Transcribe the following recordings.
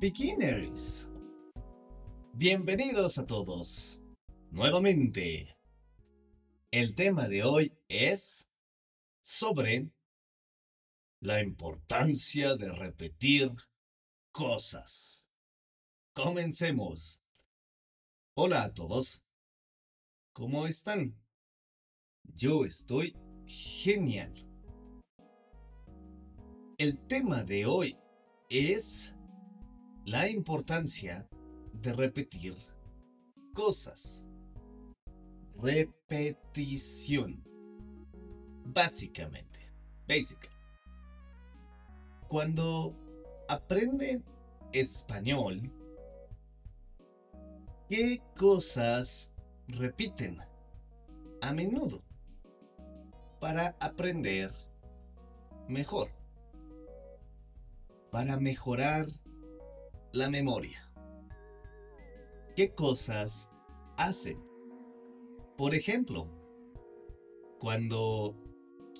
Beginners. Bienvenidos a todos. Nuevamente. El tema de hoy es sobre la importancia de repetir cosas. Comencemos. Hola a todos. ¿Cómo están? Yo estoy genial. El tema de hoy es la importancia de repetir cosas. Repetición. Básicamente. Basic. Cuando aprenden español, ¿qué cosas repiten a menudo para aprender mejor? Para mejorar la memoria. ¿Qué cosas hacen? Por ejemplo, cuando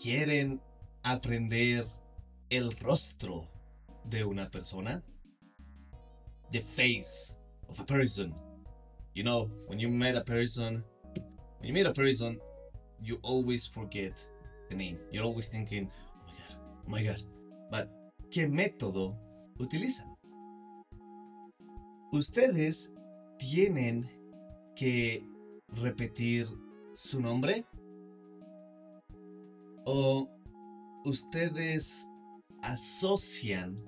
quieren aprender el rostro de una persona, the face of a person. You know, when you met a person, when you meet a person, you always forget the name. You're always thinking, oh my god, oh my god. But, ¿qué método utilizan? Ustedes tienen que repetir su nombre o ustedes asocian,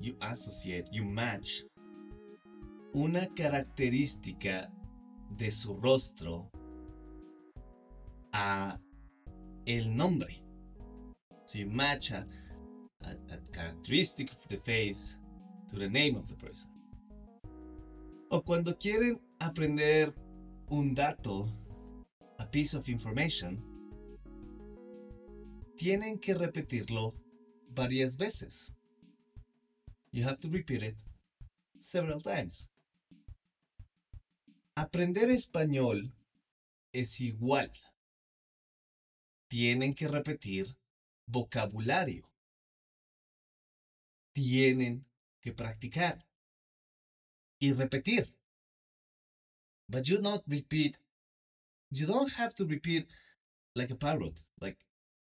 you associate, you match una característica de su rostro a el nombre. So you match a, characteristic of the face to the name of the person. O cuando quieren aprender un dato, a piece of information, tienen que repetirlo varias veces. You have to repeat it several times. Aprender español es igual. Tienen que repetir vocabulario. Tienen que practicar y repetir. But you not repeat. You don't have to repeat like a parrot, like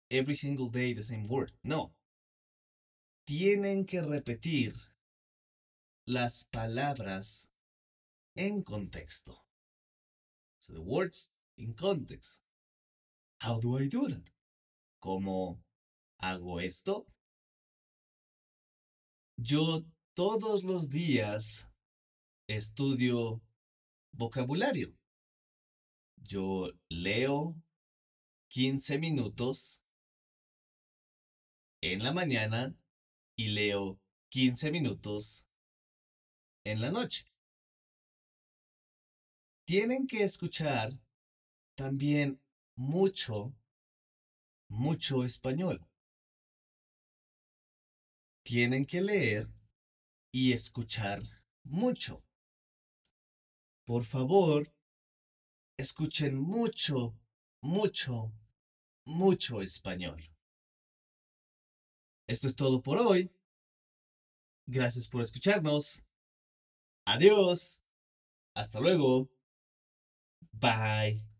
every single day the same word. No. Tienen que repetir las palabras en contexto. So the words in context. How do I do that? ¿Cómo hago esto? Yo todos los días estudio vocabulario. Yo leo 15 minutos en la mañana y leo 15 minutos en la noche. Tienen que escuchar también mucho, mucho español. Tienen que leer y escuchar mucho. Por favor, escuchen mucho, mucho, mucho español. Esto es todo por hoy. Gracias por escucharnos. Adiós. Hasta luego. Bye.